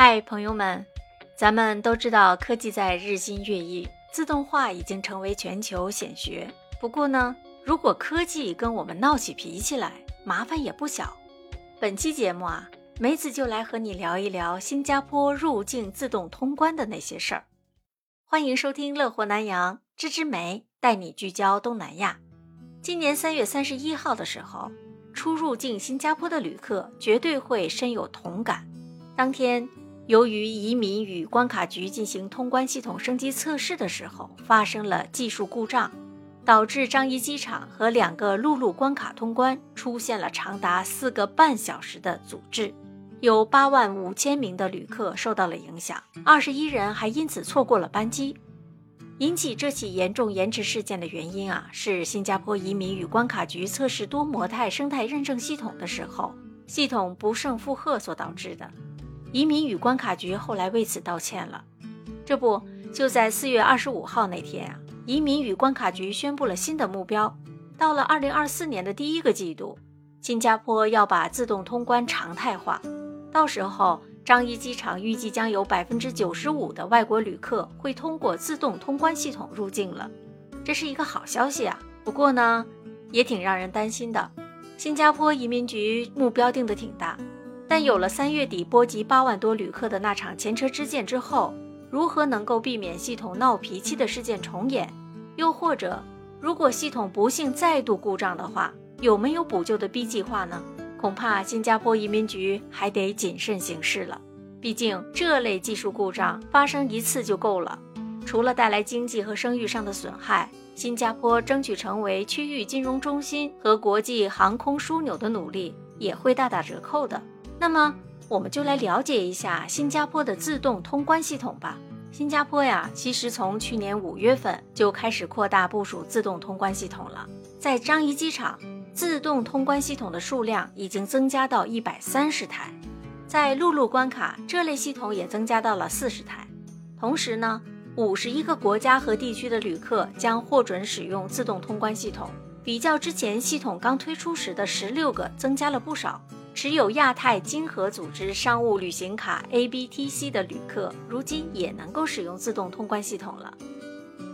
嗨，朋友们，咱们都知道科技在日新月异，自动化已经成为全球显学。不过呢，如果科技跟我们闹起脾气来，麻烦也不小。本期节目啊，梅子就来和你聊一聊新加坡入境自动通关的那些事儿。欢迎收听《乐活南洋》，芝芝梅带你聚焦东南亚。今年三月三十一号的时候，初入境新加坡的旅客绝对会深有同感。当天。由于移民与关卡局进行通关系统升级测试的时候发生了技术故障，导致樟宜机场和两个陆路关卡通关出现了长达四个半小时的阻滞，有八万五千名的旅客受到了影响，二十一人还因此错过了班机。引起这起严重延迟事件的原因啊，是新加坡移民与关卡局测试多模态生态认证系统的时候，系统不胜负荷所导致的。移民与关卡局后来为此道歉了。这不，就在四月二十五号那天啊，移民与关卡局宣布了新的目标。到了二零二四年的第一个季度，新加坡要把自动通关常态化。到时候，樟宜机场预计将有百分之九十五的外国旅客会通过自动通关系统入境了。这是一个好消息啊！不过呢，也挺让人担心的。新加坡移民局目标定的挺大。但有了三月底波及八万多旅客的那场前车之鉴之后，如何能够避免系统闹脾气的事件重演？又或者，如果系统不幸再度故障的话，有没有补救的 B 计划呢？恐怕新加坡移民局还得谨慎行事了。毕竟这类技术故障发生一次就够了，除了带来经济和声誉上的损害，新加坡争取成为区域金融中心和国际航空枢纽的努力也会大打折扣的。那么，我们就来了解一下新加坡的自动通关系统吧。新加坡呀，其实从去年五月份就开始扩大部署自动通关系统了。在樟宜机场，自动通关系统的数量已经增加到一百三十台；在陆路关卡，这类系统也增加到了四十台。同时呢，五十一个国家和地区的旅客将获准使用自动通关系统，比较之前系统刚推出时的十六个，增加了不少。持有亚太经合组织商务旅行卡 （ABTC） 的旅客，如今也能够使用自动通关系统了。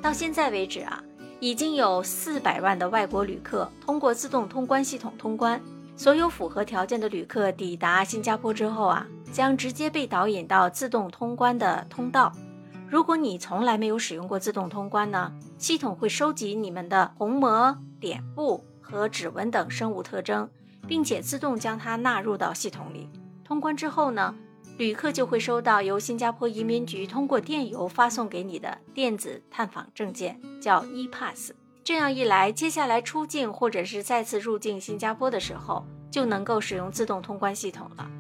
到现在为止啊，已经有四百万的外国旅客通过自动通关系统通关。所有符合条件的旅客抵达新加坡之后啊，将直接被导引到自动通关的通道。如果你从来没有使用过自动通关呢，系统会收集你们的虹膜、脸部和指纹等生物特征。并且自动将它纳入到系统里。通关之后呢，旅客就会收到由新加坡移民局通过电邮发送给你的电子探访证件，叫 ePass。这样一来，接下来出境或者是再次入境新加坡的时候，就能够使用自动通关系统了。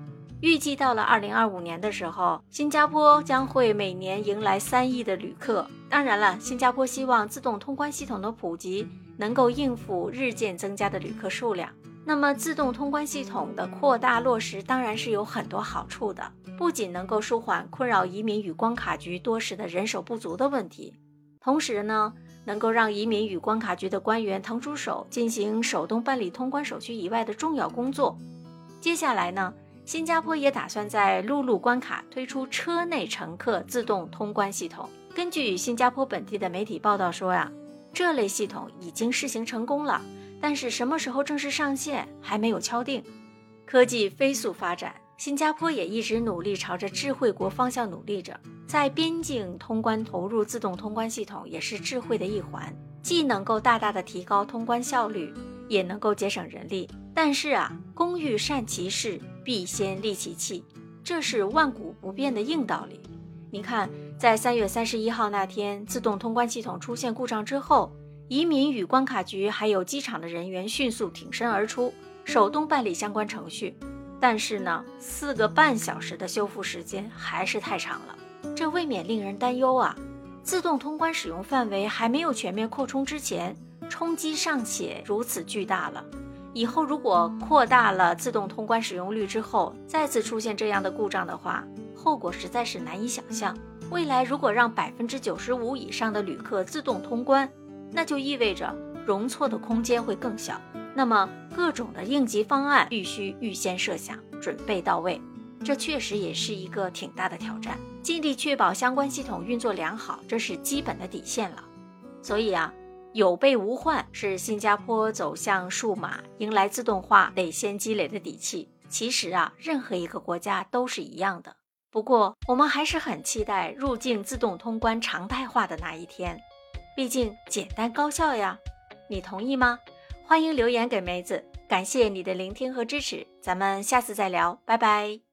预计到了二零二五年的时候，新加坡将会每年迎来三亿的旅客。当然了，新加坡希望自动通关系统的普及能够应付日渐增加的旅客数量。那么，自动通关系统的扩大落实当然是有很多好处的，不仅能够舒缓困扰移民与关卡局多时的人手不足的问题，同时呢，能够让移民与关卡局的官员腾出手进行手动办理通关手续以外的重要工作。接下来呢，新加坡也打算在陆路关卡推出车内乘客自动通关系统。根据新加坡本地的媒体报道说呀，这类系统已经试行成功了。但是什么时候正式上线还没有敲定。科技飞速发展，新加坡也一直努力朝着智慧国方向努力着。在边境通关投入自动通关系统也是智慧的一环，既能够大大的提高通关效率，也能够节省人力。但是啊，工欲善其事，必先利其器，这是万古不变的硬道理。你看，在三月三十一号那天，自动通关系统出现故障之后。移民与关卡局还有机场的人员迅速挺身而出，手动办理相关程序。但是呢，四个半小时的修复时间还是太长了，这未免令人担忧啊！自动通关使用范围还没有全面扩充之前，冲击尚且如此巨大了。以后如果扩大了自动通关使用率之后，再次出现这样的故障的话，后果实在是难以想象。未来如果让百分之九十五以上的旅客自动通关，那就意味着容错的空间会更小，那么各种的应急方案必须预先设想，准备到位。这确实也是一个挺大的挑战。尽力确保相关系统运作良好，这是基本的底线了。所以啊，有备无患是新加坡走向数码、迎来自动化得先积累的底气。其实啊，任何一个国家都是一样的。不过，我们还是很期待入境自动通关常态化的那一天，毕竟简单高效呀。你同意吗？欢迎留言给梅子，感谢你的聆听和支持，咱们下次再聊，拜拜。